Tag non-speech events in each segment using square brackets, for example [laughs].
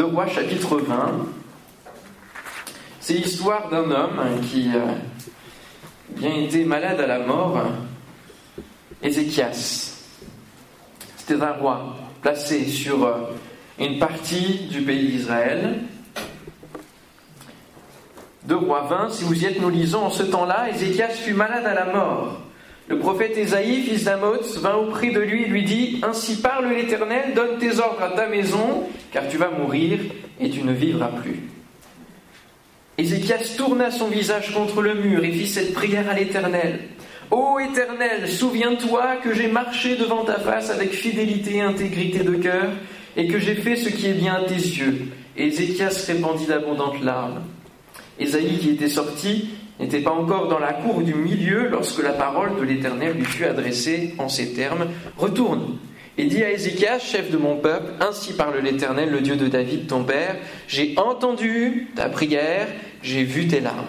de Rois chapitre 20. C'est l'histoire d'un homme qui a bien été malade à la mort, Ézéchias. C'était un roi placé sur euh, une partie du pays d'Israël. De Roi 20, si vous y êtes, nous lisons en ce temps-là, Ézéchias fut malade à la mort. Le prophète Ésaïe, fils d'Amoz, vint auprès de lui et lui dit Ainsi parle l'Éternel, donne tes ordres à ta maison, car tu vas mourir et tu ne vivras plus. Ézéchias tourna son visage contre le mur et fit cette prière à l'Éternel. Ô Éternel, souviens-toi que j'ai marché devant ta face avec fidélité et intégrité de cœur, et que j'ai fait ce qui est bien à tes yeux. Et Ézéchias répandit d'abondantes larmes. Ésaïe, qui était sorti, n'était pas encore dans la cour du milieu lorsque la parole de l'Éternel lui fut adressée en ces termes Retourne et dis à Ézéchias, chef de mon peuple, Ainsi parle l'Éternel, le Dieu de David, ton père J'ai entendu ta prière, j'ai vu tes larmes.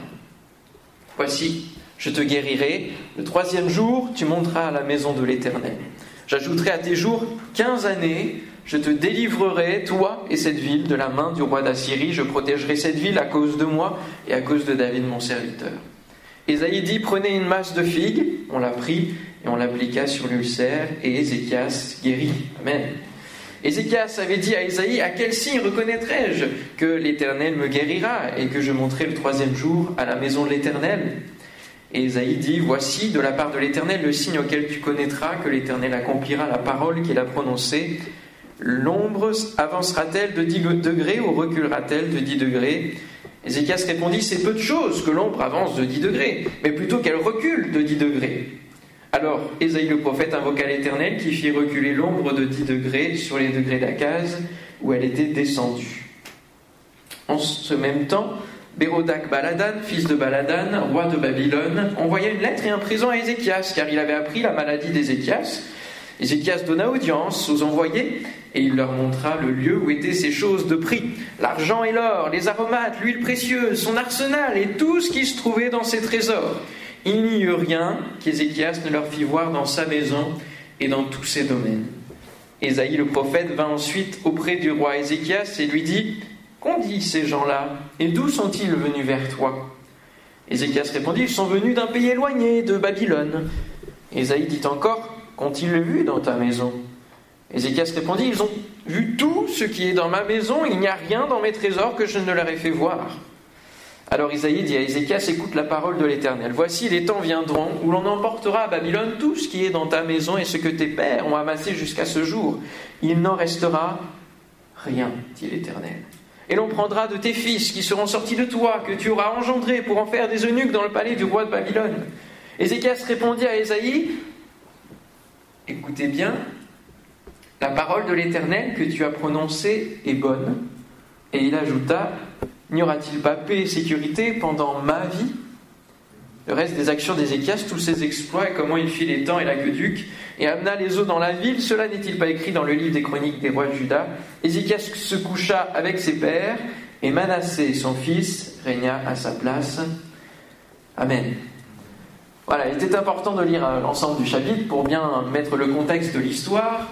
Voici, je te guérirai. Le troisième jour, tu monteras à la maison de l'Éternel. J'ajouterai à tes jours quinze années. Je te délivrerai, toi et cette ville, de la main du roi d'Assyrie. Je protégerai cette ville à cause de moi et à cause de David, mon serviteur. Ésaïe dit Prenez une masse de figues. On l'a pris et on l'appliqua sur l'ulcère, et Ézéchias guérit. Amen. Ézéchias avait dit à Ésaïe À quel signe reconnaîtrai-je que l'Éternel me guérira et que je monterai le troisième jour à la maison de l'Éternel? Et Esaïe dit, Voici de la part de l'Éternel le signe auquel tu connaîtras que l'Éternel accomplira la parole qu'il a prononcée. L'ombre avancera-t-elle de 10 degrés ou reculera-t-elle de 10 degrés? Ézéchias répondit, C'est peu de choses que l'ombre avance de 10 degrés, mais plutôt qu'elle recule de 10 degrés. Alors Ésaïe le prophète invoqua l'Éternel qui fit reculer l'ombre de 10 degrés sur les degrés d'Akaz où elle était descendue. En ce même temps, Bérodak Baladan, fils de Baladan, roi de Babylone, envoya une lettre et un présent à Ézéchias, car il avait appris la maladie d'Ézéchias. Ézéchias donna audience aux envoyés, et il leur montra le lieu où étaient ces choses de prix, l'argent et l'or, les aromates, l'huile précieuse, son arsenal et tout ce qui se trouvait dans ses trésors. Il n'y eut rien qu'Ézéchias ne leur fit voir dans sa maison et dans tous ses domaines. Ésaïe le prophète vint ensuite auprès du roi Ézéchias et lui dit Qu'ont dit ces gens-là Et d'où sont-ils venus vers toi? Ézéchias répondit Ils sont venus d'un pays éloigné, de Babylone. Ésaïe dit encore Qu'ont-ils vu dans ta maison Ézéchias répondit Ils ont vu tout ce qui est dans ma maison, il n'y a rien dans mes trésors que je ne leur ai fait voir. Alors Isaïe dit à Ézéchias Écoute la parole de l'Éternel. Voici les temps viendront où l'on emportera à Babylone tout ce qui est dans ta maison et ce que tes pères ont amassé jusqu'à ce jour. Il n'en restera rien, dit l'Éternel. Et l'on prendra de tes fils qui seront sortis de toi, que tu auras engendrés pour en faire des eunuques dans le palais du roi de Babylone. Ézéchias répondit à Ésaïe Écoutez bien, la parole de l'Éternel que tu as prononcée est bonne. Et il ajouta N'y aura-t-il pas paix et sécurité pendant ma vie? Le reste des actions d'Ézéchias, tous ses exploits et comment il fit les temps et l'aqueduc, et amena les eaux dans la ville, cela n'est-il pas écrit dans le livre des chroniques des rois de Juda? Ézéchias se coucha avec ses pères, et Manassé, son fils, régna à sa place. Amen. Voilà, il était important de lire euh, l'ensemble du chapitre pour bien mettre le contexte de l'histoire.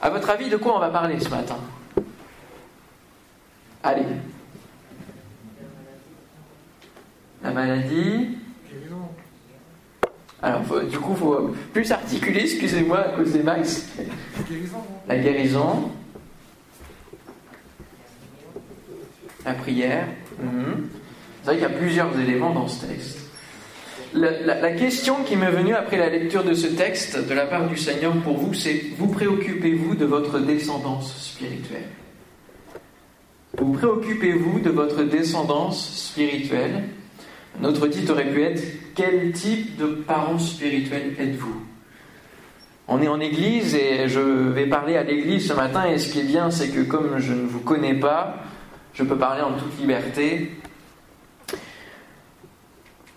À votre avis, de quoi on va parler ce matin? Allez. La maladie. Alors, du coup, faut plus articuler, excusez-moi, à cause des max. La guérison. La prière. Mhm. C'est vrai qu'il y a plusieurs éléments dans ce texte. La, question qui m'est venue après la lecture de ce texte de la part du Seigneur pour vous, c'est vous préoccupez-vous de votre descendance spirituelle? Vous préoccupez-vous de votre descendance spirituelle? Notre titre aurait pu être Quel type de parents spirituels êtes-vous? On est en église et je vais parler à l'église ce matin et ce qui est bien c'est que comme je ne vous connais pas, je peux parler en toute liberté.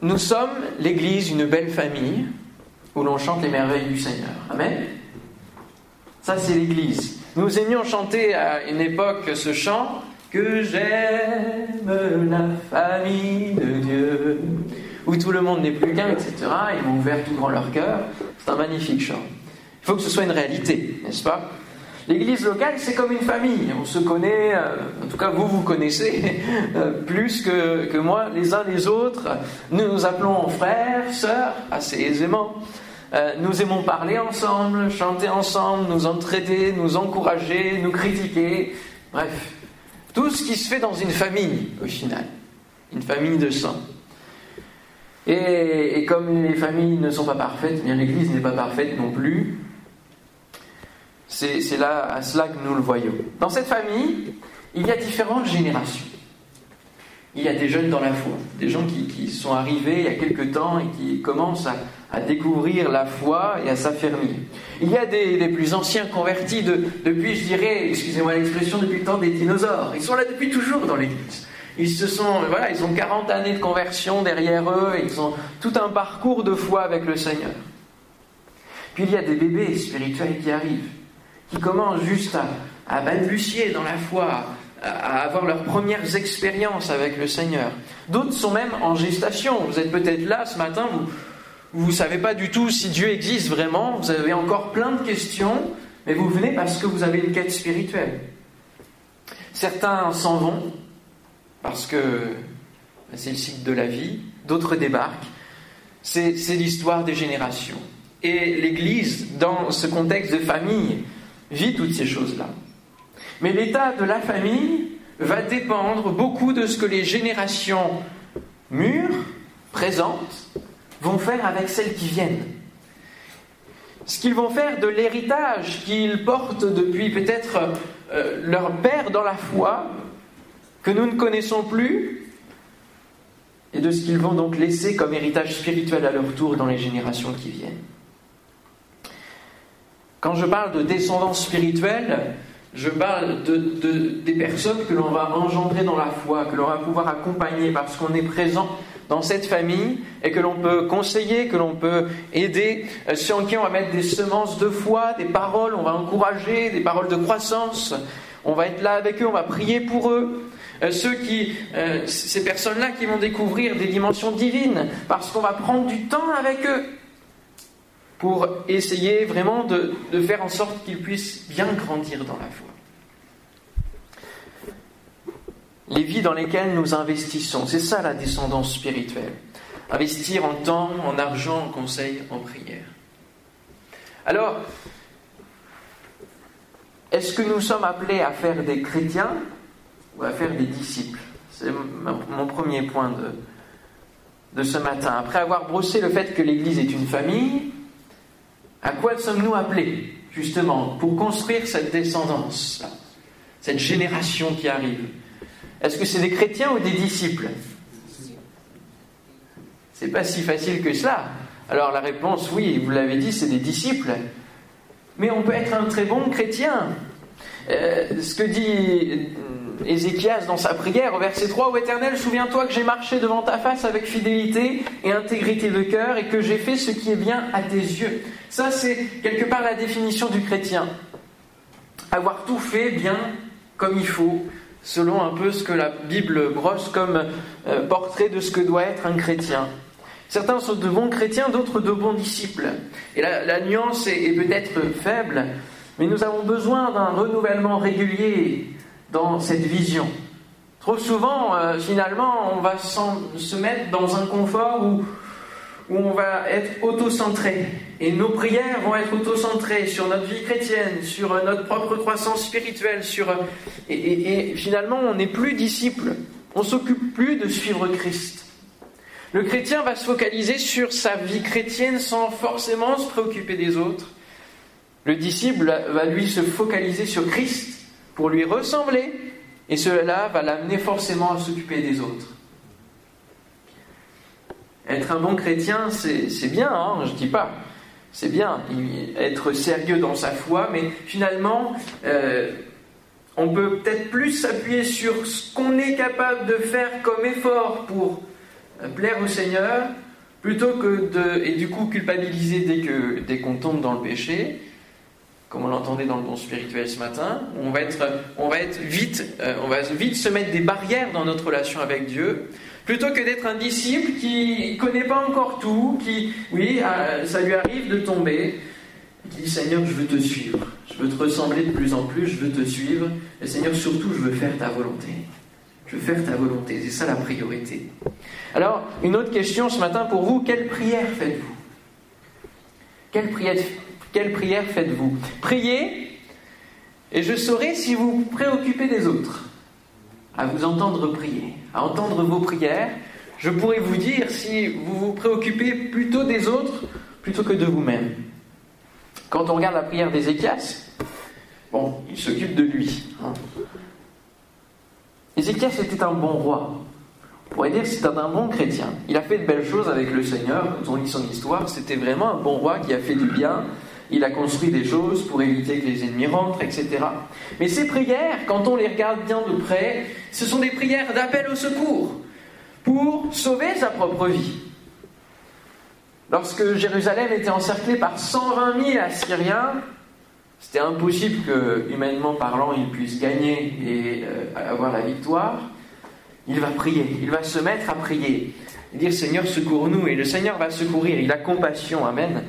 Nous sommes l'église, une belle famille où l'on chante les merveilles du Seigneur. Amen. Ça c'est l'église. Nous aimions chanter à une époque ce chant que j'aime la famille de Dieu, où tout le monde n'est plus qu'un, etc. Ils m'ont ouvert tout grand leur cœur. C'est un magnifique chant. Il faut que ce soit une réalité, n'est-ce pas? L'église locale, c'est comme une famille. On se connaît, euh, en tout cas vous, vous connaissez [laughs] euh, plus que, que moi les uns les autres. Nous nous appelons frères, sœurs, assez aisément. Euh, nous aimons parler ensemble, chanter ensemble, nous entraider, nous encourager, nous critiquer. Bref, tout ce qui se fait dans une famille, au final. Une famille de sang. Et, comme les familles ne sont pas parfaites, bien l'Église n'est pas parfaite non plus. C'est là à cela que nous le voyons. Dans cette famille, il y a différentes générations. Il y a des jeunes dans la foi, des gens qui, sont arrivés il y a quelque temps et qui commencent à, découvrir la foi et à s'affermir. Il y a des, plus anciens convertis depuis, je dirais, excusez-moi l'expression, depuis le temps des dinosaures. Ils sont là depuis toujours dans l'Église. Ils se sont, voilà, ils ont 40 années de conversion derrière eux, et ils ont tout un parcours de foi avec le Seigneur. Puis il y a des bébés spirituels qui arrivent qui commencent juste à, balbutier dans la foi, à avoir leurs premières expériences avec le Seigneur. D'autres sont même en gestation. Vous êtes peut-être là ce matin, vous ne savez pas du tout si Dieu existe vraiment, vous avez encore plein de questions, mais vous venez parce que vous avez une quête spirituelle. Certains s'en vont parce que c'est le cycle de la vie, d'autres débarquent. C'est l'histoire des générations. Et l'Église, dans ce contexte de famille, vit toutes ces choses-là. Mais l'état de la famille va dépendre beaucoup de ce que les générations mûres, présentes, vont faire avec celles qui viennent. Ce qu'ils vont faire de l'héritage qu'ils portent depuis peut-être euh, leur père dans la foi, que nous ne connaissons plus, et de ce qu'ils vont donc laisser comme héritage spirituel à leur tour dans les générations qui viennent. Quand je parle de descendance spirituelle, je parle de, des personnes que l'on va engendrer dans la foi, que l'on va pouvoir accompagner parce qu'on est présent dans cette famille et que l'on peut conseiller, que l'on peut aider, euh, en qui on va mettre des semences de foi, des paroles, on va encourager, des paroles de croissance. On va être là avec eux, on va prier pour eux. Euh, ceux qui, euh, ces personnes-là qui vont découvrir des dimensions divines, parce qu'on va prendre du temps avec eux pour essayer vraiment de, faire en sorte qu'ils puissent bien grandir dans la foi. Les vies dans lesquelles nous investissons, c'est ça la descendance spirituelle. Investir en temps, en argent, en conseil, en prière. Alors, est-ce que nous sommes appelés à faire des chrétiens ou à faire des disciples? C'est mon premier point de, de ce matin. Après avoir brossé le fait que l'Église est une famille, à quoi sommes-nous appelés, justement, pour construire cette descendance, cette génération qui arrive? Est-ce que c'est des chrétiens ou des disciples? C'est pas si facile que cela. Alors la réponse, oui, vous l'avez dit, c'est des disciples. Mais on peut être un très bon chrétien. Euh, ce que dit Ézéchias dans sa prière au verset 3, Ô Éternel, souviens-toi que j'ai marché devant ta face avec fidélité et intégrité de cœur et que j'ai fait ce qui est bien à tes yeux. Ça, c'est quelque part la définition du chrétien. Avoir tout fait bien comme il faut, selon un peu ce que la Bible brosse comme euh, portrait de ce que doit être un chrétien. Certains sont de bons chrétiens, d'autres de bons disciples. Et la, nuance est peut-être faible, mais nous avons besoin d'un renouvellement régulier dans cette vision. Trop souvent, euh, finalement, on va se mettre dans un confort où, où on va être auto-centré. Et nos prières vont être auto-centrées sur notre vie chrétienne, sur notre propre croissance spirituelle, sur... Et, et finalement, on n'est plus disciple. On s'occupe plus de suivre Christ. Le chrétien va se focaliser sur sa vie chrétienne sans forcément se préoccuper des autres. Le disciple va lui se focaliser sur Christ pour lui ressembler, et cela va l'amener forcément à s'occuper des autres. Être un bon chrétien, c'est bien, hein, je ne dis pas. C'est bien, être sérieux dans sa foi, mais finalement, euh, on peut peut-être plus s'appuyer sur ce qu'on est capable de faire comme effort pour euh, plaire au Seigneur, plutôt que de, et du coup culpabiliser dès que dès qu'on tombe dans le péché, comme on l'entendait dans le don spirituel ce matin, on va être, on va être vite, euh, on va vite se mettre des barrières dans notre relation avec Dieu, plutôt que d'être un disciple qui ne connaît pas encore tout, qui, oui, euh, ça lui arrive de tomber, qui dit Seigneur, je veux te suivre, je je veux te ressembler de plus en plus, je veux te suivre. Et Seigneur, surtout, je veux faire ta volonté. Je veux faire ta volonté. C'est ça la priorité. Alors, une autre question ce matin pour vous. Quelle prière faites-vous? Quelle prière, quelle prière faites-vous? Priez, et je saurai si vous vous préoccupez des autres. À vous entendre prier, à entendre vos prières, je pourrais vous dire si vous vous préoccupez plutôt des autres plutôt que de vous-même. Quand on regarde la prière d'Ézéchias, bon, il s'occupe de lui. Hein. Ézéchias était un bon roi. On pourrait dire que c'était un bon chrétien. Il a fait de belles choses avec le Seigneur. Quand on lit son histoire, c'était vraiment un bon roi qui a fait du bien. Il a construit des choses pour éviter que les ennemis rentrent, etc. Mais ces prières, quand on les regarde bien de près, ce sont des prières d'appel au secours pour sauver sa propre vie. Lorsque Jérusalem était encerclée par 120 000 Assyriens, c'était impossible que, humainement parlant, il puisse gagner et euh, avoir la victoire. Il va prier, il va se mettre à prier, dire Seigneur, secours-nous. Et le Seigneur va secourir, il a compassion, Amen.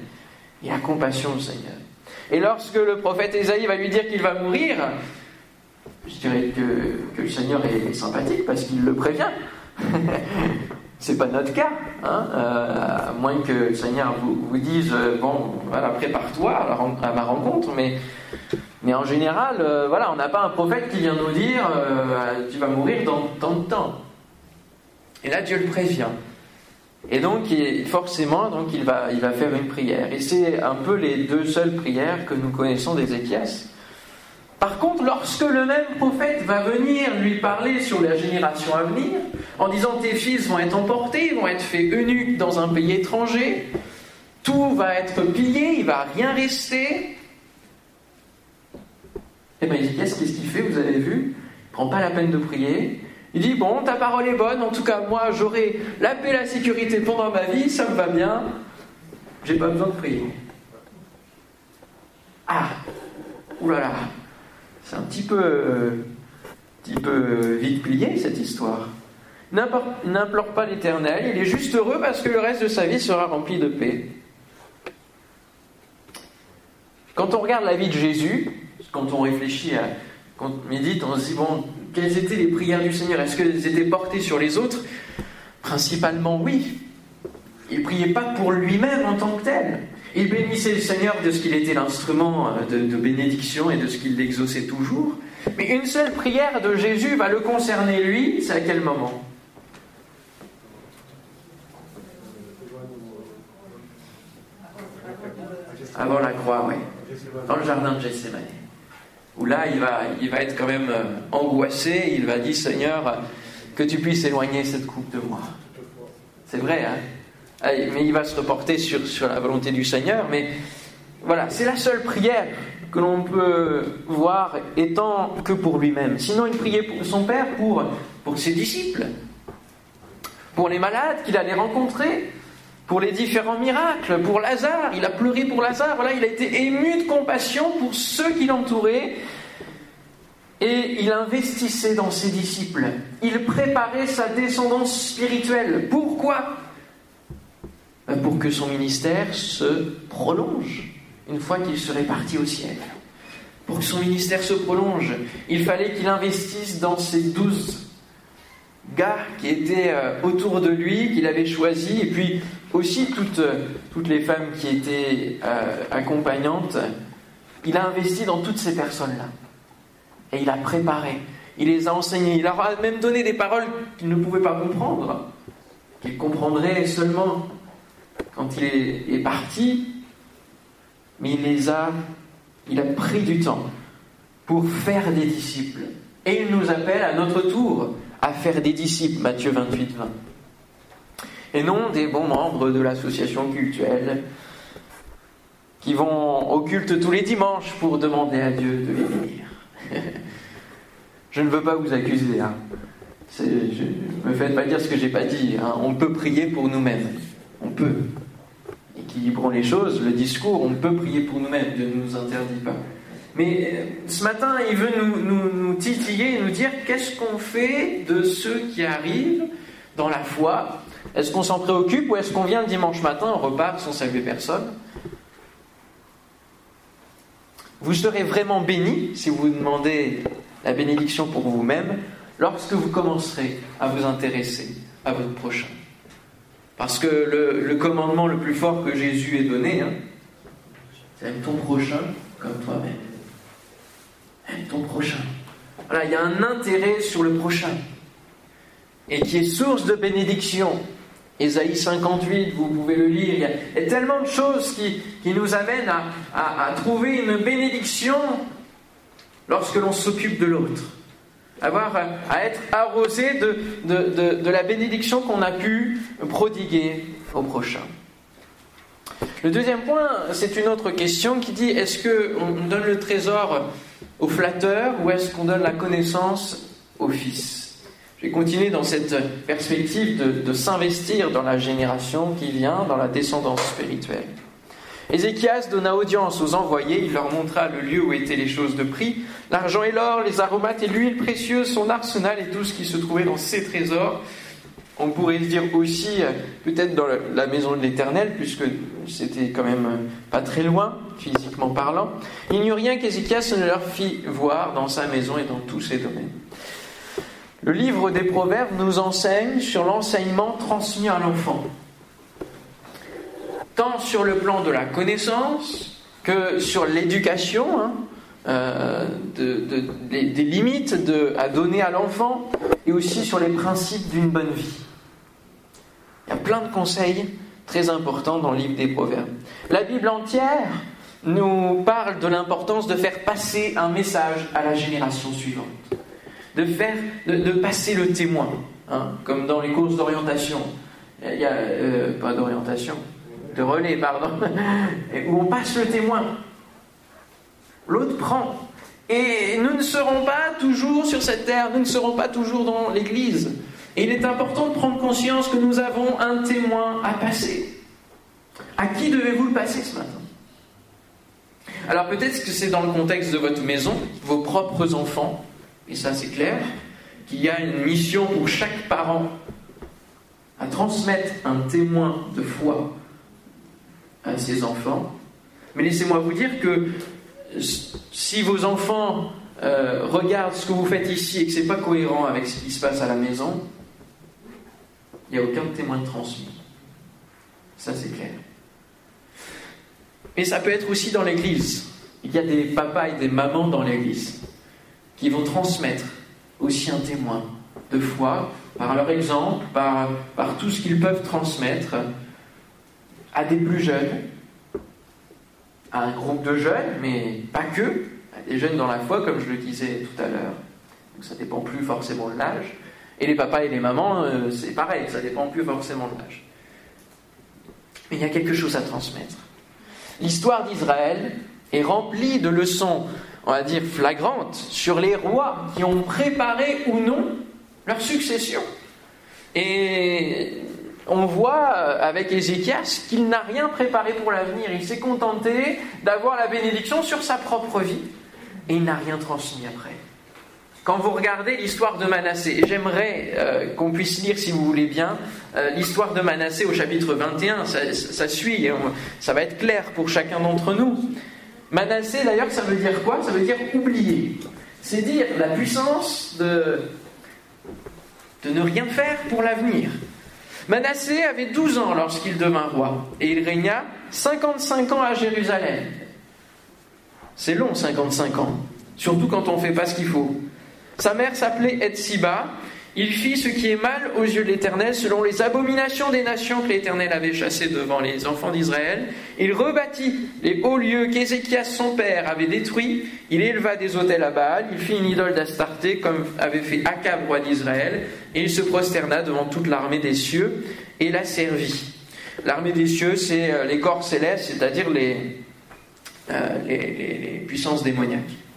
Il a compassion, Seigneur. Et lorsque le prophète Ésaïe va lui dire qu'il va mourir, je dirais que, le Seigneur est sympathique parce qu'il le prévient. [laughs] C'est pas notre cas, hein euh, à moins que le Seigneur vous, vous dise euh, bon, voilà, prépare-toi à, ma rencontre, mais, mais en général, euh, voilà, on n'a pas un prophète qui vient nous dire tu vas mourir dans tant de temps. Et là, Dieu le prévient. Et donc, forcément, donc, il, va, il va faire une prière. Et c'est un peu les deux seules prières que nous connaissons d'Ézéchias. Par contre, lorsque le même prophète va venir lui parler sur la génération à venir, en disant tes fils vont être emportés, vont être faits eunuques dans un pays étranger, tout va être pillé, il va rien rester. Eh bien, dit qu'est-ce qu'il fait? Vous avez vu? Il prend pas la peine de prier. Il dit bon, ta parole est bonne. En tout cas, moi, j'aurai la paix, la sécurité pendant ma vie. Ça me va bien. J'ai pas besoin de prier. Ah, oulala. C'est un petit peu, petit peu vite plié cette histoire. N'implore pas l'Éternel, il est juste heureux parce que le reste de sa vie sera rempli de paix. Quand on regarde la vie de Jésus, quand on réfléchit, quand on médite, on se dit, bon, quelles étaient les prières du Seigneur? Est-ce qu'elles étaient portées sur les autres? Principalement oui. Il ne priait pas pour lui-même en tant que tel. Il bénissait le Seigneur de ce qu'il était l'instrument euh, de, bénédiction et de ce qu'il l'exauçait toujours. Mais une seule prière de Jésus va le concerner lui, c'est à quel moment? Avant la croix, oui. Dans le jardin de Gethsemane. Où là, il va, il va être quand même euh, angoissé. Il va dire Seigneur, que tu puisses éloigner cette coupe de moi. C'est vrai, hein mais il va se reporter sur, sur la volonté du Seigneur. Mais voilà, c'est la seule prière que l'on peut voir étant que pour lui-même. Sinon, il priait pour son Père, pour, pour ses disciples, pour les malades qu'il allait rencontrer, pour les différents miracles, pour Lazare. Il a pleuré pour Lazare. Voilà, il a été ému de compassion pour ceux qui l'entouraient. Et il investissait dans ses disciples. Il préparait sa descendance spirituelle. Pourquoi? Euh, pour que son ministère se prolonge une fois qu'il serait parti au ciel. Pour que son ministère se prolonge, il fallait qu'il investisse dans ces douze gars qui étaient euh, autour de lui, qu'il avait choisis, et puis aussi toutes, toutes les femmes qui étaient euh, accompagnantes. Il a investi dans toutes ces personnes-là. Et il a préparé, il les a enseignés, il leur a même donné des paroles qu'ils ne pouvaient pas comprendre, qu'ils comprendraient seulement quand il est, parti, mais il les a, il a pris du temps pour faire des disciples. Et il nous appelle à notre tour à faire des disciples, Matthieu 28, 20. Et non des bons membres de l'association cultuelle qui vont au culte tous les dimanches pour demander à Dieu de les bénir. [laughs] je ne veux pas vous accuser. Hein. Ne me faites pas dire ce que j'ai pas dit. Hein. On peut prier pour nous-mêmes. On peut équilibrons les choses, le discours, on peut prier pour nous-mêmes, Dieu ne nous interdit pas. Mais euh, ce matin, il veut nous, titiller et nous dire qu'est-ce qu'on fait de ceux qui arrivent dans la foi Est-ce qu'on s'en préoccupe ou est-ce qu'on vient le dimanche matin, on repart sans saluer personne? Vous serez vraiment béni si vous demandez la bénédiction pour vous-même lorsque vous commencerez à vous intéresser à votre prochain. Parce que le, commandement le plus fort que Jésus ait donné, hein, c'est aime ton prochain comme toi-même. Aime ton prochain. Voilà, il y a un intérêt sur le prochain et qui est source de bénédiction. Ésaïe 58, vous pouvez le lire. Il y a, tellement de choses qui, nous amènent à, trouver une bénédiction lorsque l'on s'occupe de l'autre. Avoir à être arrosé de, de la bénédiction qu'on a pu prodiguer au prochain. Le deuxième point, c'est une autre question qui dit est-ce qu'on donne le trésor au flatteur ou est-ce qu'on donne la connaissance au fils? Je vais continuer dans cette perspective de, s'investir dans la génération qui vient, dans la descendance spirituelle. Ézéchias donna audience aux envoyés, il leur montra le lieu où étaient les choses de prix, l'argent et l'or, les aromates et l'huile précieuse, son arsenal et tout ce qui se trouvait dans ses trésors. On pourrait le dire aussi peut-être dans la maison de l'Éternel, puisque c'était quand même pas très loin, physiquement parlant. Il n'y eut rien qu'Ézéchias ne leur fit voir dans sa maison et dans tous ses domaines. Le livre des Proverbes nous enseigne sur l'enseignement transmis à l'enfant, tant sur le plan de la connaissance que sur l'éducation, hein, euh, des, limites à donner à l'enfant, et aussi sur les principes d'une bonne vie. Il y a plein de conseils très importants dans le livre des Proverbes. La Bible entière nous parle de l'importance de faire passer un message à la génération suivante de faire, de, passer le témoin, hein, comme dans les courses d'orientation. Il y a, euh, pas d'orientation, de relais, pardon, [laughs] où on passe le témoin. L'autre prend. Et nous ne serons pas toujours sur cette terre, nous ne serons pas toujours dans l'Église. Et il est important de prendre conscience que nous avons un témoin à passer. À qui devez-vous le passer ce matin? Alors peut-être que c'est dans le contexte de votre maison, vos propres enfants, et ça c'est clair, qu'il y a une mission pour chaque parent à transmettre un témoin de foi à ses enfants. Mais laissez-moi vous dire que si vos enfants euh, regardent ce que vous faites ici et que ce n'est pas cohérent avec ce qui se passe à la maison, il n'y a aucun témoin transmis. Ça c'est clair. Mais ça peut être aussi dans l'église. Il y a des papas et des mamans dans l'église qui vont transmettre aussi un témoin de foi par leur exemple, par, par tout ce qu'ils peuvent transmettre à des plus jeunes, à un groupe de jeunes, mais pas que, à des jeunes dans la foi, comme je le disais tout à l'heure. Donc ça dépend plus forcément de l'âge. Et les papas et les mamans, euh, c'est pareil, ça dépend plus forcément de l'âge. Mais il y a quelque chose à transmettre. L'histoire d'Israël est remplie de leçons on va dire, flagrante sur les rois qui ont préparé ou non leur succession. Et on voit avec Ézéchias qu'il n'a rien préparé pour l'avenir. Il s'est contenté d'avoir la bénédiction sur sa propre vie et il n'a rien transmis après. Quand vous regardez l'histoire de Manassé, et j'aimerais euh, qu'on puisse lire, si vous voulez bien, euh, l'histoire de Manassé au chapitre 21, ça, suit, ça va être clair pour chacun d'entre nous. Manassé, d'ailleurs, ça veut dire quoi? Ça veut dire oublier. C'est dire la puissance de, de ne rien faire pour l'avenir. Manassé avait 12 ans lorsqu'il devint roi, et il régna 55 ans à Jérusalem. C'est long, 55 ans, surtout quand on ne fait pas ce qu'il faut. Sa mère s'appelait Etsiba, il fit ce qui est mal aux yeux de l'Éternel selon les abominations des nations que l'Éternel avait chassées devant les enfants d'Israël. Il rebâtit les hauts lieux qu'Ézéchias son père avait détruits. Il éleva des autels à Baal. Il fit une idole d'Astarté comme avait fait Akab, roi d'Israël. Et il se prosterna devant toute l'armée des cieux et la servit. L'armée des cieux, c'est euh, les corps célestes, c'est-à-dire euh, les, les puissances démoniaques.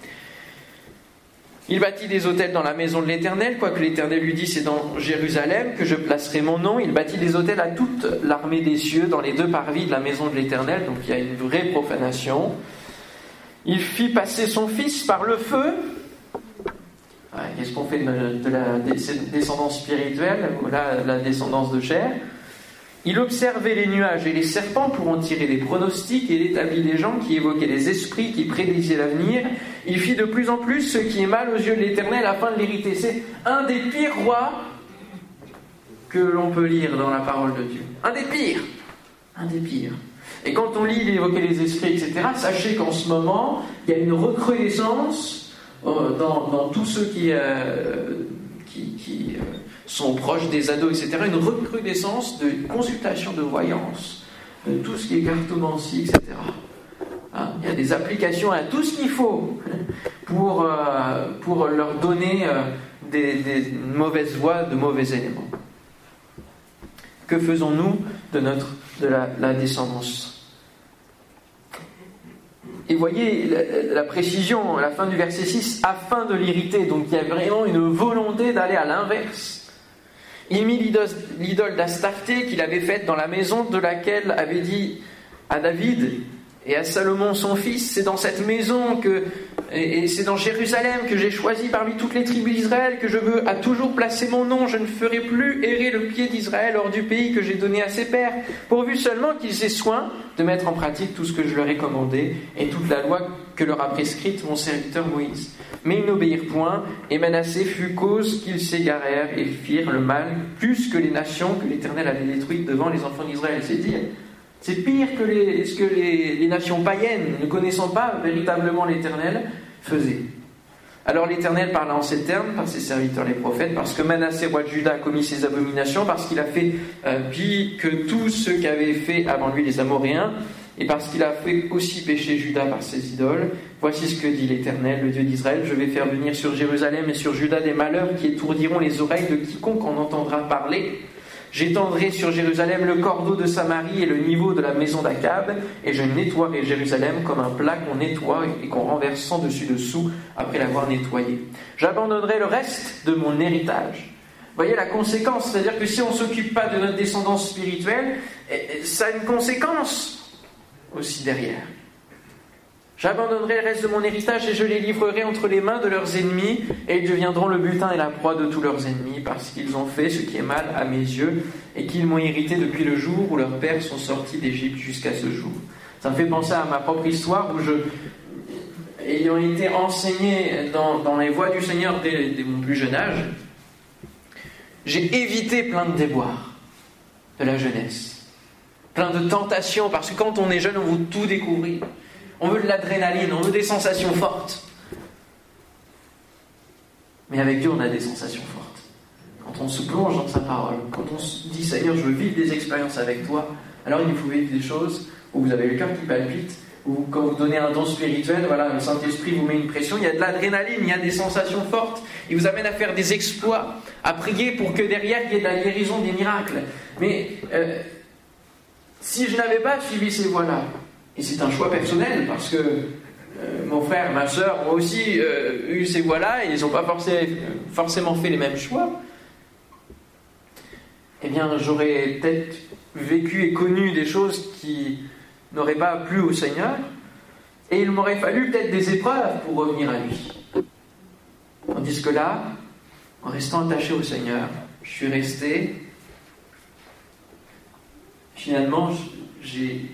Il bâtit des hôtels dans la maison de l'Éternel, quoique l'Éternel lui dit c'est dans Jérusalem que je placerai mon nom. Il bâtit des hôtels à toute l'armée des cieux dans les deux parvis de la maison de l'Éternel, donc il y a une vraie profanation. Il fit passer son fils par le feu. Qu'est-ce qu'on fait de, la descendance spirituelle? Ou la, la descendance de chair Il observait les nuages et les serpents pour en tirer des pronostics et établit des gens qui évoquaient les esprits, qui prédisaient l'avenir. Il fit de plus en plus ce qui est mal aux yeux de l'Éternel afin de l'hériter. C'est un des pires rois que l'on peut lire dans la parole de Dieu. Un des pires. Un des pires. Et quand on lit, il évoquait les esprits, etc., sachez qu'en ce moment, il y a une recrudescence euh, dans, tous ceux qui, euh, qui, euh, sont proches des ados, etc., une recrudescence de consultation de voyance, de tout ce qui est cartomancie, etc. Hein, il y a des applications à tout ce qu'il faut [laughs] pour, pour leur donner des, mauvaises voies, de mauvais éléments. Que faisons-nous de, notre, de la descendance? Et voyez la, précision à la fin du verset 6, afin de l'irriter. Donc il y a vraiment une volonté d'aller à l'inverse. Il mit l'idole d'Astarté qu'il avait faite dans la maison de laquelle avait dit à David et à Salomon son fils, c'est dans cette maison et c'est dans Jérusalem que j'ai choisi parmi toutes les tribus d'Israël que je veux à toujours placer mon nom. Je ne ferai plus errer le pied d'Israël hors du pays que j'ai donné à ses pères, pourvu seulement qu'ils aient soin de mettre en pratique tout ce que je leur ai commandé et toute la loi que leur a prescrite mon serviteur Moïse. Mais ils n'obéirent point, et Manassé fut cause qu'ils s'égarèrent et firent le mal plus que les nations que l'Éternel avait détruites devant les enfants d'Israël. C'est dire c'est pire que ce que les, nations païennes, ne connaissant pas véritablement l'Éternel, faisaient. Alors l'Éternel parla en ces termes par ses serviteurs les prophètes, parce que Manassé, roi de Juda, a commis ses abominations, parce qu'il a fait euh, pis que tous ceux qui avaient fait avant lui les Amoréens, et parce qu'il a fait aussi pécher Juda par ses idoles. Voici ce que dit l'Éternel, le Dieu d'Israël, je vais faire venir sur Jérusalem et sur Juda des malheurs qui étourdiront les oreilles de quiconque en entendra parler J'étendrai sur Jérusalem le cordeau de Samarie et le niveau de la maison d'Akab, et je nettoierai Jérusalem comme un plat qu'on nettoie et qu'on renverse sans dessus-dessous après l'avoir nettoyé. J'abandonnerai le reste de mon héritage. Voyez la conséquence, c'est-à-dire que si on ne s'occupe pas de notre descendance spirituelle, eh, eh, ça a une conséquence aussi derrière. J'abandonnerai le reste de mon héritage et je les livrerai entre les mains de leurs ennemis, et ils deviendront le butin et la proie de tous leurs ennemis, parce qu'ils ont fait ce qui est mal à mes yeux, et qu'ils m'ont irrité depuis le jour où leurs pères sont sortis d'Égypte jusqu'à ce jour. Ça me fait penser à ma propre histoire où je, ayant été enseigné dans, les voies du Seigneur dès, dès mon plus jeune âge, j'ai évité plein de déboires de la jeunesse, plein de tentations, parce que quand on est jeune, on veut tout découvrir. On veut de l'adrénaline, on veut des sensations fortes. Mais avec Dieu, on a des sensations fortes. Quand on se plonge dans sa parole, quand on se dit Seigneur, je veux vivre des expériences avec toi, alors il faut vivre des choses où vous avez le cœur qui palpite, où quand vous donnez un don spirituel, voilà, le Saint-Esprit vous met une pression, il y a de l'adrénaline, il y a des sensations fortes, il vous amène à faire des exploits, à prier pour que derrière il y ait de la guérison, des miracles. Mais euh, si je n'avais pas suivi ces voies-là, et c'est un choix personnel parce que euh, mon frère, ma soeur ont aussi euh, eu ces voies-là et ils n'ont pas forcément fait les mêmes choix. Eh bien, j'aurais peut-être vécu et connu des choses qui n'auraient pas plu au Seigneur et il m'aurait fallu peut-être des épreuves pour revenir à lui. Tandis que là, en restant attaché au Seigneur, je suis resté. Finalement, j'ai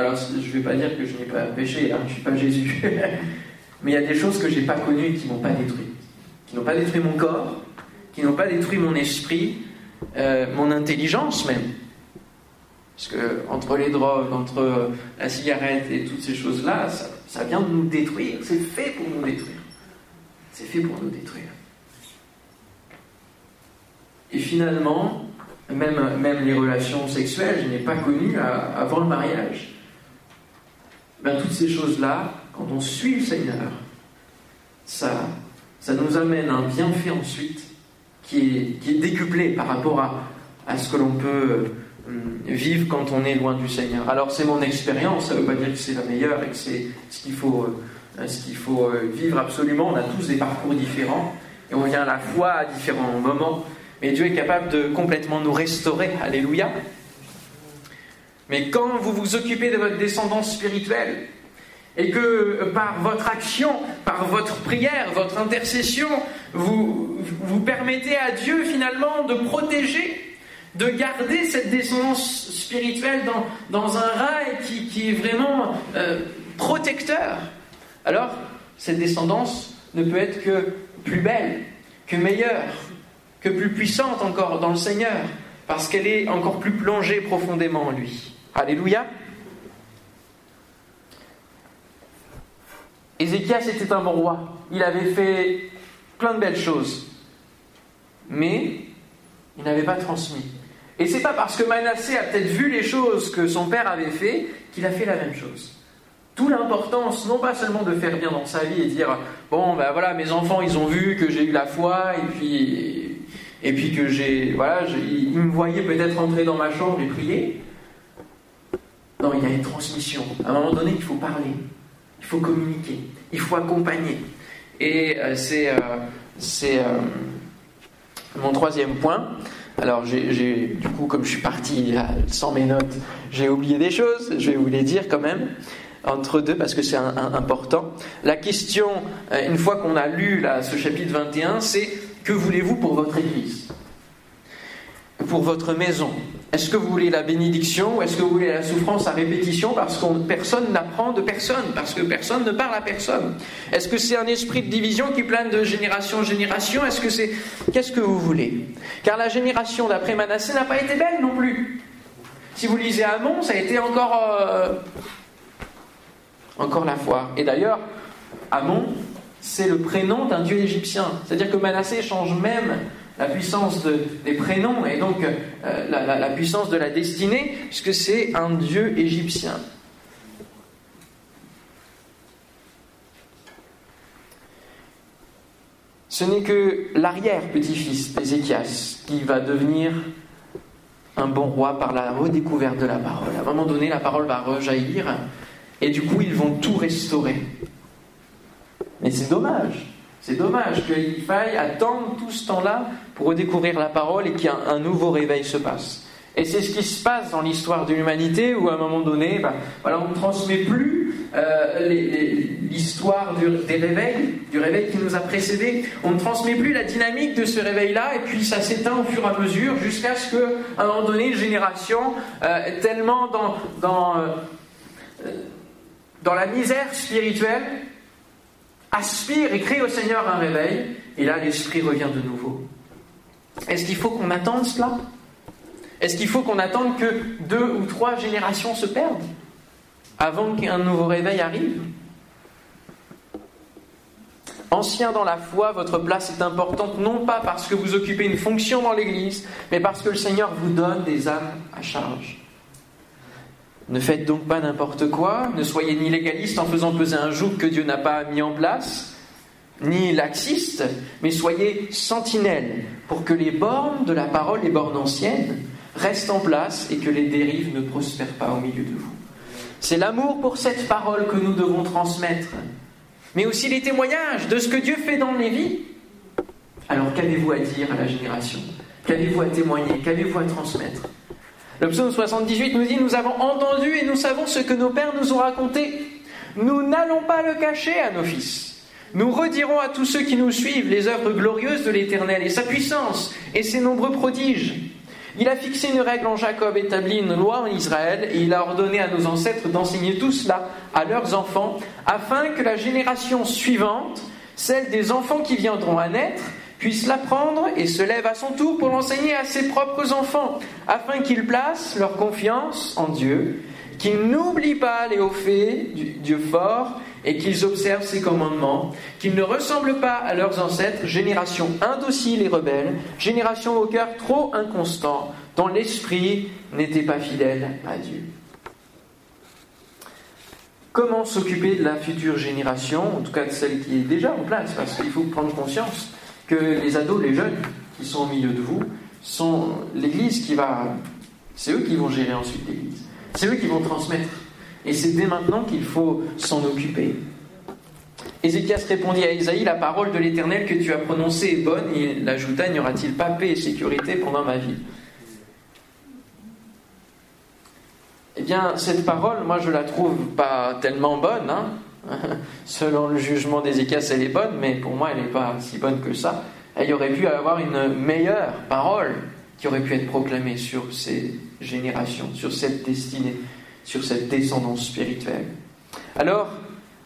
alors, je ne vais pas dire que je n'ai pas péché, hein, je ne suis pas Jésus. [laughs] Mais il y a des choses que je n'ai pas connues et qui ne m'ont pas détruit. Qui n'ont pas détruit mon corps, qui n'ont pas détruit mon esprit, euh, mon intelligence même. Parce que entre les drogues, entre la cigarette et toutes ces choses-là, ça, vient de nous détruire. C'est fait pour nous détruire. C'est fait pour nous détruire. Et finalement, même, les relations sexuelles, je n'ai pas connu avant le mariage. Ben, toutes ces choses-là, quand on suit le Seigneur, ça, ça nous amène un bienfait ensuite qui est, décuplé par rapport à, à ce que l'on peut euh, vivre quand on est loin du Seigneur. Alors c'est mon expérience, ça ne veut pas dire que c'est la meilleure et que c'est ce qu'il faut, euh, ce qu'il faut euh, vivre absolument. On a tous des parcours différents et on vient à la fois à différents moments. Mais Dieu est capable de complètement nous restaurer. Alléluia. Mais quand vous vous occupez de votre descendance spirituelle, et que par votre action, par votre prière, votre intercession, vous, permettez à Dieu finalement de protéger, de garder cette descendance spirituelle dans, un rail qui, qui est vraiment euh, protecteur, alors cette descendance ne peut être que plus belle, que meilleure, que plus puissante encore dans le Seigneur, parce qu'elle est encore plus plongée profondément en lui. Alléluia. Ézéchias était un bon roi. Il avait fait plein de belles choses. Mais il n'avait pas transmis. Et c'est pas parce que Manassé a peut-être vu les choses que son père avait fait qu'il a fait la même chose. Tout l'importance, non pas seulement de faire bien dans sa vie et dire bon ben voilà mes enfants ils ont vu que j'ai eu la foi et puis et puis que j'ai voilà ils me voyaient peut-être entrer dans ma chambre et prier. Non, il y a une transmission. À un moment donné, il faut parler, il faut communiquer, il faut accompagner. Et euh, c'est euh, euh, mon troisième point. Alors, j'ai, du coup, comme je suis parti sans mes notes, j'ai oublié des choses, je vais vous les dire quand même, entre deux, parce que c'est important. La question, une fois qu'on a lu ce chapitre 21, c'est que voulez-vous pour votre Église? Pour votre maison? Est-ce que vous voulez la bénédiction ou est-ce que vous voulez la souffrance à répétition parce que personne n'apprend de personne, parce que personne ne parle à personne? Est-ce que c'est un esprit de division qui plane de génération en génération? Est-ce que c'est... Qu'est-ce que vous voulez? Car la génération d'après Manassé n'a pas été belle non plus. Si vous lisez Amon, ça a été encore... Euh, encore la foi. Et d'ailleurs, Amon, c'est le prénom d'un dieu égyptien. C'est-à-dire que Manassé change même la puissance des prénoms et donc euh, la, puissance de la destinée, puisque c'est un dieu égyptien. Ce n'est que l'arrière-petit-fils d'Ézéchias qui va devenir un bon roi par la redécouverte de la parole. À un moment donné, la parole va rejaillir et du coup, ils vont tout restaurer. Mais c'est dommage. C'est dommage qu'il faille attendre tout ce temps-là pour redécouvrir la parole et qu'un nouveau réveil se passe. Et c'est ce qui se passe dans l'histoire de l'humanité où à un moment donné, bah, voilà, on ne transmet plus euh, l'histoire des réveils, du réveil qui nous a précédés. On ne transmet plus la dynamique de ce réveil-là et puis ça s'éteint au fur et à mesure jusqu'à ce qu'à un moment donné, une génération euh, tellement dans, dans, euh, dans la misère spirituelle aspire et crée au Seigneur un réveil, et là l'Esprit revient de nouveau. Est-ce qu'il faut qu'on attende cela? Est-ce qu'il faut qu'on attende que deux ou trois générations se perdent avant qu'un nouveau réveil arrive? Ancien dans la foi, votre place est importante non pas parce que vous occupez une fonction dans l'Église, mais parce que le Seigneur vous donne des âmes à charge. Ne faites donc pas n'importe quoi, ne soyez ni légaliste en faisant peser un joug que Dieu n'a pas mis en place, ni laxiste, mais soyez sentinelles pour que les bornes de la parole, les bornes anciennes, restent en place et que les dérives ne prospèrent pas au milieu de vous. C'est l'amour pour cette parole que nous devons transmettre, mais aussi les témoignages de ce que Dieu fait dans les vies. Alors qu'avez-vous à dire à la génération? Qu'avez-vous à témoigner? Qu'avez-vous à transmettre? Le psaume 78 nous dit, nous avons entendu et nous savons ce que nos pères nous ont raconté. Nous n'allons pas le cacher à nos fils. Nous redirons à tous ceux qui nous suivent les œuvres glorieuses de l'Éternel et sa puissance et ses nombreux prodiges. Il a fixé une règle en Jacob, établi une loi en Israël, et il a ordonné à nos ancêtres d'enseigner tout cela à leurs enfants, afin que la génération suivante, celle des enfants qui viendront à naître, puisse l'apprendre et se lève à son tour pour l'enseigner à ses propres enfants, afin qu'ils placent leur confiance en Dieu, qu'ils n'oublient pas les hauts faits du Dieu fort et qu'ils observent ses commandements, qu'ils ne ressemblent pas à leurs ancêtres, génération indocile et rebelle, génération au cœur trop inconstant, dont l'esprit n'était pas fidèle à Dieu. Comment s'occuper de la future génération, en tout cas de celle qui est déjà en place, parce qu'il faut prendre conscience que les ados, les jeunes qui sont au milieu de vous, sont l'Église qui va... C'est eux qui vont gérer ensuite l'Église. C'est eux qui vont transmettre. Et c'est dès maintenant qu'il faut s'en occuper. Ézéchias répondit à Isaïe, la parole de l'Éternel que tu as prononcée est bonne. Il ajouta, n'y aura-t-il pas paix et sécurité pendant ma vie? Eh bien, cette parole, moi, je la trouve pas tellement bonne. Hein [laughs] Selon le jugement d'Ézéchias, elle est bonne, mais pour moi, elle n'est pas si bonne que ça. Il y aurait pu avoir une meilleure parole qui aurait pu être proclamé sur ces générations, sur cette destinée, sur cette descendance spirituelle. Alors,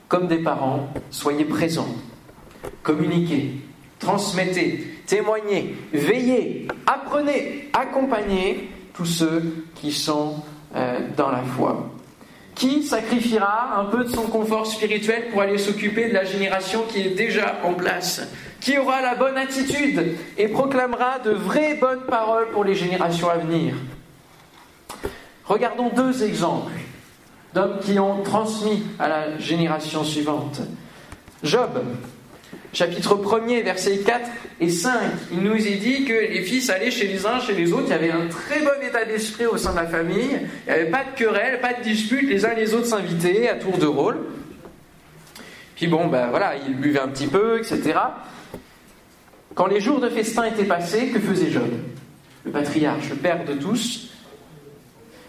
comme des parents, soyez présents, communiquez, transmettez, témoignez, veillez, apprenez, accompagnez tous ceux qui sont euh, dans la foi. Qui sacrifiera un peu de son confort spirituel pour aller s'occuper de la génération qui est déjà en place? Qui aura la bonne attitude et proclamera de vraies bonnes paroles pour les générations à venir? Regardons deux exemples d'hommes qui ont transmis à la génération suivante. Job, chapitre 1er, versets 4 et 5, il nous est dit que les fils allaient chez les uns, chez les autres, il y avait un très bon état d'esprit au sein de la famille, il n'y avait pas de querelle, pas de dispute, les uns les autres s'invitaient à tour de rôle. Puis bon, ben voilà, ils buvaient un petit peu, etc. Quand les jours de festin étaient passés, que faisait Job Le patriarche, le père de tous,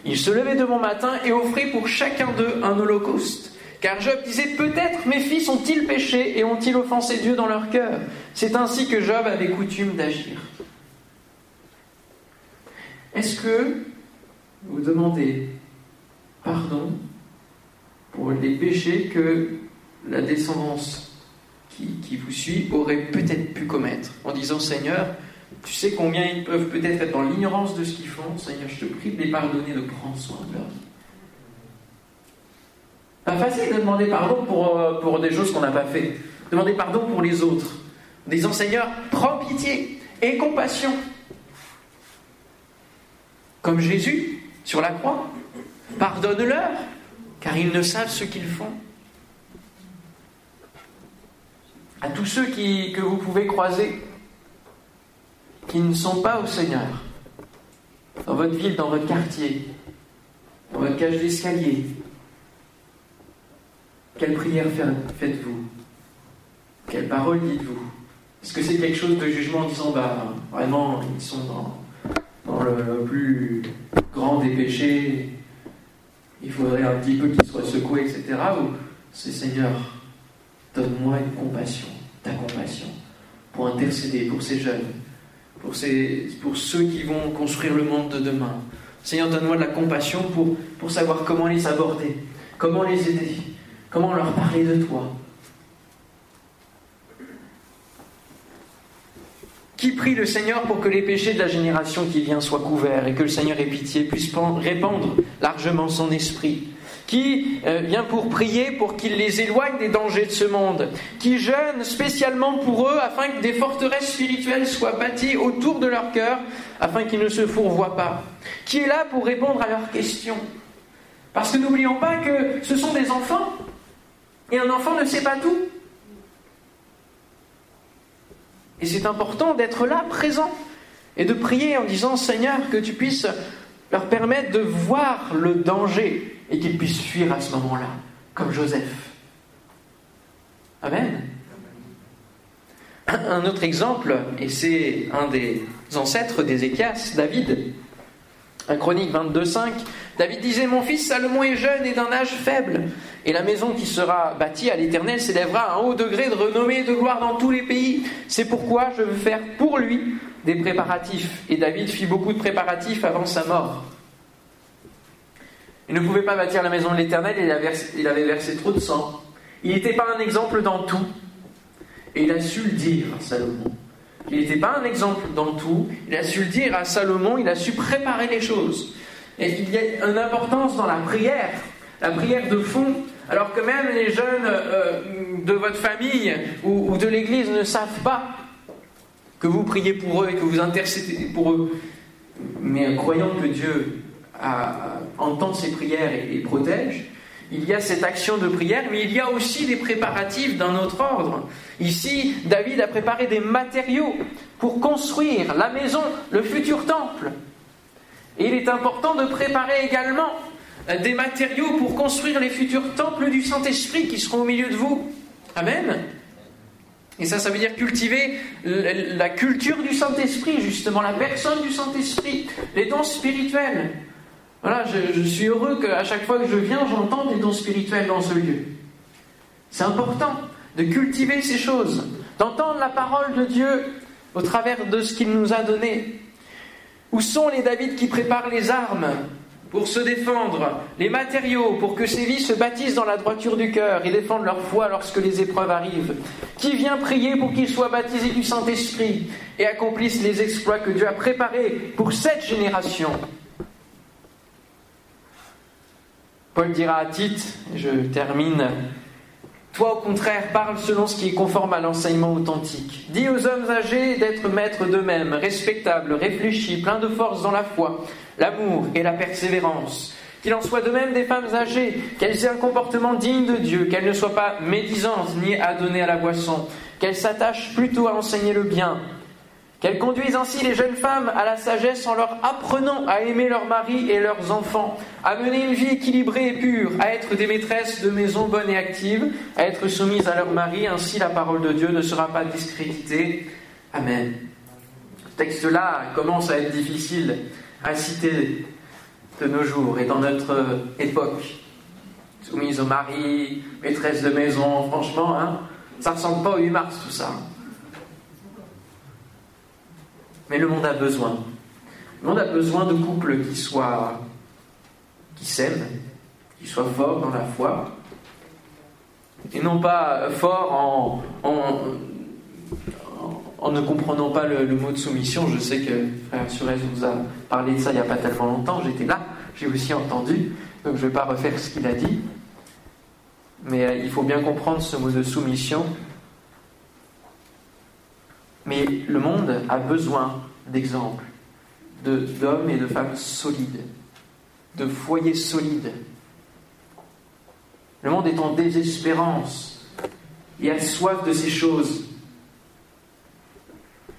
il se levait de bon matin et offrait pour chacun d'eux un holocauste. Car Job disait Peut-être mes fils ont-ils péché et ont-ils offensé Dieu dans leur cœur C'est ainsi que Job avait coutume d'agir. Est-ce que vous demandez pardon pour les péchés que la descendance qui, vous suit aurait peut-être pu commettre en disant Seigneur, tu sais combien ils peuvent peut-être être dans l'ignorance de ce qu'ils font. Seigneur, je te prie de les pardonner, de prendre soin de leur vie. Pas facile de demander pardon pour, euh, pour des choses qu'on n'a pas fait. Demander pardon pour les autres. En disant Seigneur, prends pitié et compassion. Comme Jésus sur la croix. Pardonne-leur, car ils ne savent ce qu'ils font. À tous ceux que vous pouvez croiser, qui ne sont pas au Seigneur, dans votre ville, dans votre quartier, dans votre cage d'escalier, quelle prière faites-vous? Quelle parole dites-vous? Est-ce que c'est quelque chose de jugement en disant, bah, vraiment, ils sont dans, le plus grand des péchés, il faudrait un petit peu qu'ils soient secoués, etc. Ou c'est Seigneur, donne-moi une compassion, ta compassion, pour intercéder pour ces jeunes, pour ceux qui vont construire le monde de demain. Seigneur, donne-moi de la compassion pour, pour savoir comment les aborder, comment les aider, comment leur parler de toi. Qui prie le Seigneur pour que les péchés de la génération qui vient soient couverts et que le Seigneur ait pitié puisse répandre largement son esprit qui euh, vient pour prier pour qu'il les éloigne des dangers de ce monde, qui jeûne spécialement pour eux afin que des forteresses spirituelles soient bâties autour de leur cœur, afin qu'ils ne se fourvoient pas, qui est là pour répondre à leurs questions. Parce que n'oublions pas que ce sont des enfants, et un enfant ne sait pas tout. Et c'est important d'être là, présent, et de prier en disant Seigneur, que tu puisses leur permettre de voir le danger et qu'ils puissent fuir à ce moment-là, comme Joseph. Amen. Un autre exemple, et c'est un des ancêtres d'Ézéchias, David. Un chronique 22.5, David disait Mon fils Salomon est jeune et d'un âge faible, et la maison qui sera bâtie à l'Éternel s'élèvera à un haut degré de renommée et de gloire dans tous les pays. C'est pourquoi je veux faire pour lui des préparatifs. Et David fit beaucoup de préparatifs avant sa mort. Il ne pouvait pas bâtir la maison de l'Éternel, il, avait versé trop de sang. Il n'était pas un exemple dans tout. Et il a su le dire Salomon. Il n'était pas un exemple dans tout, il a su le dire à Salomon, il a su préparer les choses. Et il y a une importance dans la prière, la prière de fond, alors que même les jeunes euh, de votre famille ou, de l'Église ne savent pas que vous priez pour eux et que vous intercédez pour eux. Mais croyant que Dieu à, entendre ses prières et, protège. Il y a cette action de prière, mais il y a aussi des préparatifs d'un autre ordre. Ici, David a préparé des matériaux pour construire la maison, le futur temple. Et il est important de préparer également des matériaux pour construire les futurs temples du Saint-Esprit qui seront au milieu de vous. Amen. Et ça, ça veut dire cultiver la culture du Saint-Esprit, justement, la personne du Saint-Esprit, les dons spirituels. Voilà, je, suis heureux qu'à chaque fois que je viens, j'entends des dons spirituels dans ce lieu. C'est important de cultiver ces choses, d'entendre la parole de Dieu au travers de ce qu'il nous a donné. Où sont les David qui préparent les armes pour se défendre, les matériaux pour que ces vies se baptisent dans la droiture du cœur et défendent leur foi lorsque les épreuves arrivent? Qui vient prier pour qu'ils soient baptisés du Saint-Esprit et accomplissent les exploits que Dieu a préparés pour cette génération? Paul dira à Tite, je termine, toi, au contraire, parle selon ce qui est conforme à l'enseignement authentique. Dis aux hommes âgés d'être maîtres d'eux-mêmes, respectables, réfléchis, pleins de force dans la foi, l'amour et la persévérance. Qu'il en soit de même des femmes âgées, qu'elles aient un comportement digne de Dieu, qu'elles ne soient pas médisantes ni adonnées à la boisson, qu'elles s'attachent plutôt à enseigner le bien, qu'elles conduisent ainsi les jeunes femmes à la sagesse en leur apprenant à aimer leurs maris et leurs enfants, à mener une vie équilibrée et pure, à être des maîtresses de maison bonnes et actives, à être soumises à leur mari, ainsi la parole de Dieu ne sera pas discréditée. Amen. Ce texte-là commence à être difficile à citer de nos jours et dans notre époque. Soumise au mari, maîtresse de maison, franchement, hein, ça ne ressemble pas au 8 mars tout ça. Mais le monde a besoin. Le monde a besoin de couples qui soient, qui s'aiment, qui soient forts dans la foi, et non pas forts en, en, ne comprenant pas le, mot de soumission. Je sais que Frère Surez vous a parlé de ça il n'y a pas tellement longtemps, j'étais là, j'ai aussi entendu, donc je ne vais pas refaire ce qu'il a dit. Mais euh, il faut bien comprendre ce mot de soumission mais le monde a besoin d'exemples, d'hommes et de femmes solides, de foyers solides. Le monde est en désespérance et a soif de ces choses.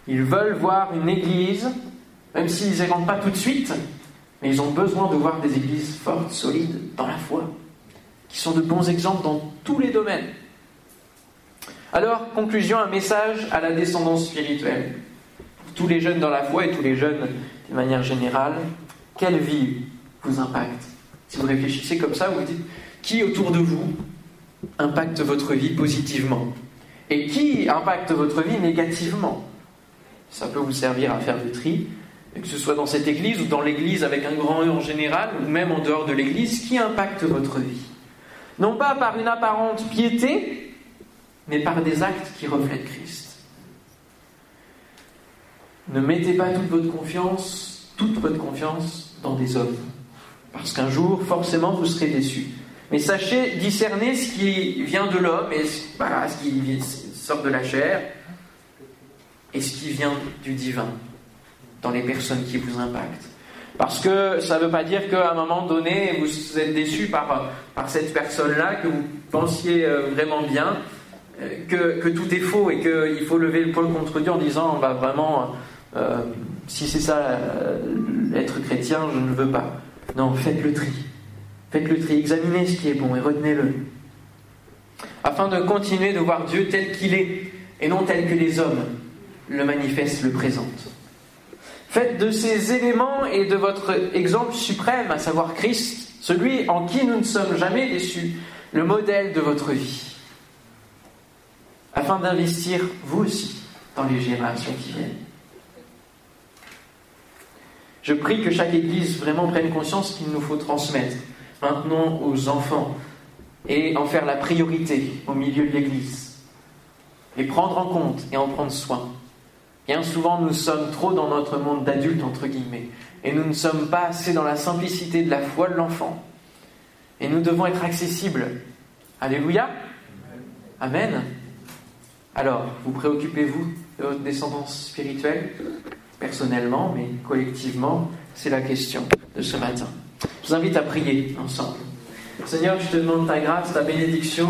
Ils veulent voir une église, même s'ils n'y rentrent pas tout de suite, mais ils ont besoin de voir des églises fortes, solides, dans la foi, qui sont de bons exemples dans tous les domaines. Alors, conclusion, un message à la descendance spirituelle. Tous les jeunes dans la foi et tous les jeunes de manière générale, quelle vie vous impacte? Si vous réfléchissez comme ça, vous vous dites, qui autour de vous impacte votre vie positivement? Et qui impacte votre vie négativement? Ça peut vous servir à faire du tri, que ce soit dans cette église ou dans l'église avec un grand E en général, ou même en dehors de l'église, qui impacte votre vie? Non pas par une apparente piété, mais par des actes qui reflètent Christ. Ne mettez pas toute votre confiance, toute votre confiance dans des hommes, parce qu'un jour, forcément, vous serez déçus. Mais sachez discerner ce qui vient de l'homme et ce qui sort de la chair et ce qui vient du divin dans les personnes qui vous impactent. Parce que ça ne veut pas dire qu'à un moment donné, vous êtes déçu par, cette personne-là, que vous pensiez euh, vraiment bien, que, tout est faux et qu'il faut lever le poil contre Dieu en disant bah, vraiment, euh, si c'est ça euh, être chrétien, je ne veux pas. Non, faites le tri. Faites le tri, examinez ce qui est bon et retenez-le. Afin de continuer de voir Dieu tel qu'il est et non tel que les hommes le manifestent, le présentent. Faites de ces éléments et de votre exemple suprême, à savoir Christ, celui en qui nous ne sommes jamais déçus, le modèle de votre vie afin d'investir vous aussi dans les générations qui viennent. Je prie que chaque Église vraiment prenne conscience qu'il nous faut transmettre maintenant aux enfants et en faire la priorité au milieu de l'Église. Et prendre en compte et en prendre soin. Bien souvent, nous sommes trop dans notre monde d'adultes, entre guillemets, et nous ne sommes pas assez dans la simplicité de la foi de l'enfant. Et nous devons être accessibles. Alléluia. Amen. Alors, vous préoccupez-vous de votre descendance spirituelle? Personnellement, mais collectivement, c'est la question de ce matin. Je vous invite à prier ensemble. Seigneur, je te demande ta grâce, ta bénédiction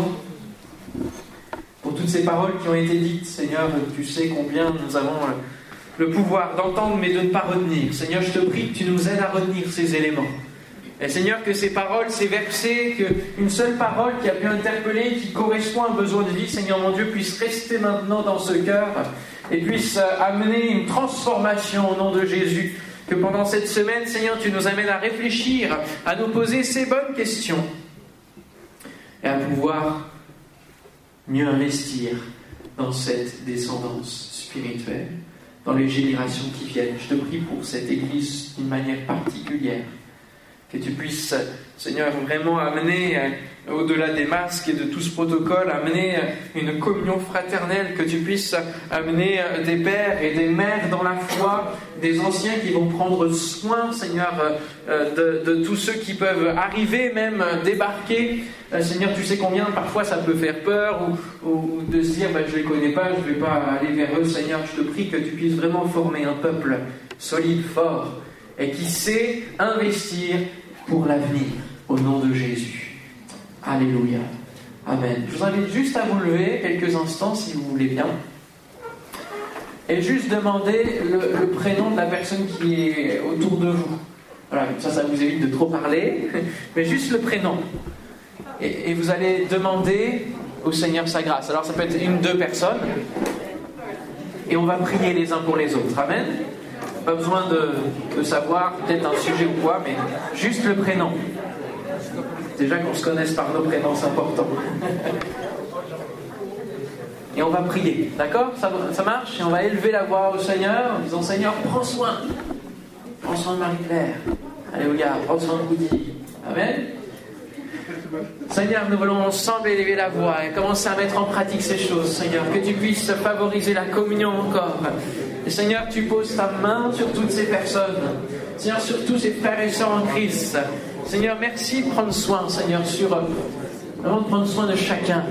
pour toutes ces paroles qui ont été dites. Seigneur, tu sais combien nous avons le pouvoir d'entendre mais de ne pas retenir. Seigneur, je te prie que tu nous aides à retenir ces éléments. Et Seigneur, que ces paroles, ces versets, qu'une seule parole qui a pu interpeller, qui correspond à un besoin de vie, Seigneur mon Dieu, puisse rester maintenant dans ce cœur et puisse euh, amener une transformation au nom de Jésus. Que pendant cette semaine, Seigneur, tu nous amènes à réfléchir, à nous poser ces bonnes questions et à pouvoir mieux investir dans cette descendance spirituelle dans les générations qui viennent. Je te prie pour cette Église d'une manière particulière. Que tu puisses, Seigneur, vraiment amener euh, au-delà des masques et de tout ce protocole, amener euh, une communion fraternelle, que tu puisses amener euh, des pères et des mères dans la foi, des anciens qui vont prendre soin, Seigneur, de, tous ceux qui peuvent arriver, même débarquer. Seigneur, tu sais combien parfois ça peut faire peur ou, de se dire, ben, je ne les connais pas, je ne vais pas aller vers eux. Seigneur, je te prie que tu puisses vraiment former un peuple solide, fort, et qui sait investir pour l'avenir, au nom de Jésus. Alléluia. Amen. Je vous invite juste à vous lever quelques instants si vous voulez bien. Et juste demander le, prénom de la personne qui est autour de vous. Voilà, ça, ça vous évite de trop parler, [laughs] mais juste le prénom. Et, vous allez demander au Seigneur sa grâce. Alors ça peut être une, deux personnes. Et on va prier les uns pour les autres. Amen. Pas besoin de, savoir peut-être un sujet ou quoi, mais juste le prénom. Déjà qu'on se connaisse par nos prénoms, c'est important. Et on va prier, d'accord? Ça, ça, marche? Et on va élever la voix au Seigneur en disant Seigneur, prends soin. Prends soin de Marie-Claire. Alléluia, prends soin de Woody. Amen. Seigneur, nous voulons ensemble élever la voix et commencer à mettre en pratique ces choses, Seigneur, que tu puisses favoriser la communion encore. Et Seigneur, tu poses ta main sur toutes ces personnes, Seigneur, sur tous ces frères et sœurs en Christ. Seigneur, merci de prendre soin, Seigneur, sur vraiment de prendre soin de chacun.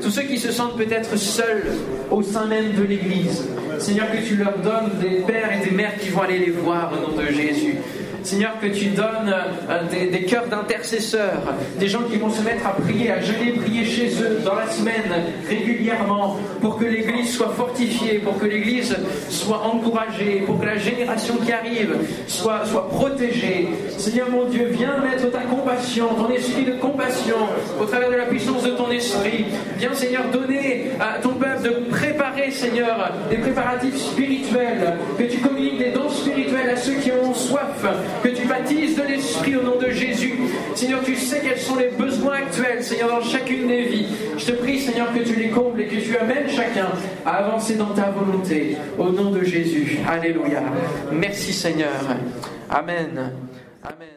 Tous ceux qui se sentent peut-être seuls au sein même de l'Église. Seigneur, que tu leur donnes des pères et des mères qui vont aller les voir au nom de Jésus. Seigneur, que tu donnes euh, des, cœurs d'intercesseurs, des gens qui vont se mettre à prier, à jeûner, prier chez eux dans la semaine régulièrement, pour que l'Église soit fortifiée, pour que l'Église soit encouragée, pour que la génération qui arrive soit, soit protégée. Seigneur mon Dieu, viens mettre ta compassion, ton esprit de compassion au travers de la puissance de ton esprit. Viens Seigneur donner à ton peuple de préparer Seigneur des préparatifs spirituels, que tu communiques des dons spirituels à ceux qui ont soif, que tu baptises de l'Esprit au nom de Jésus. Seigneur, tu sais quels sont les besoins actuels, Seigneur, dans chacune des vies. Je te prie, Seigneur, que tu les combles et que tu amènes chacun à avancer dans ta volonté. Au nom de Jésus. Alléluia. Merci, Seigneur. Amen. Amen.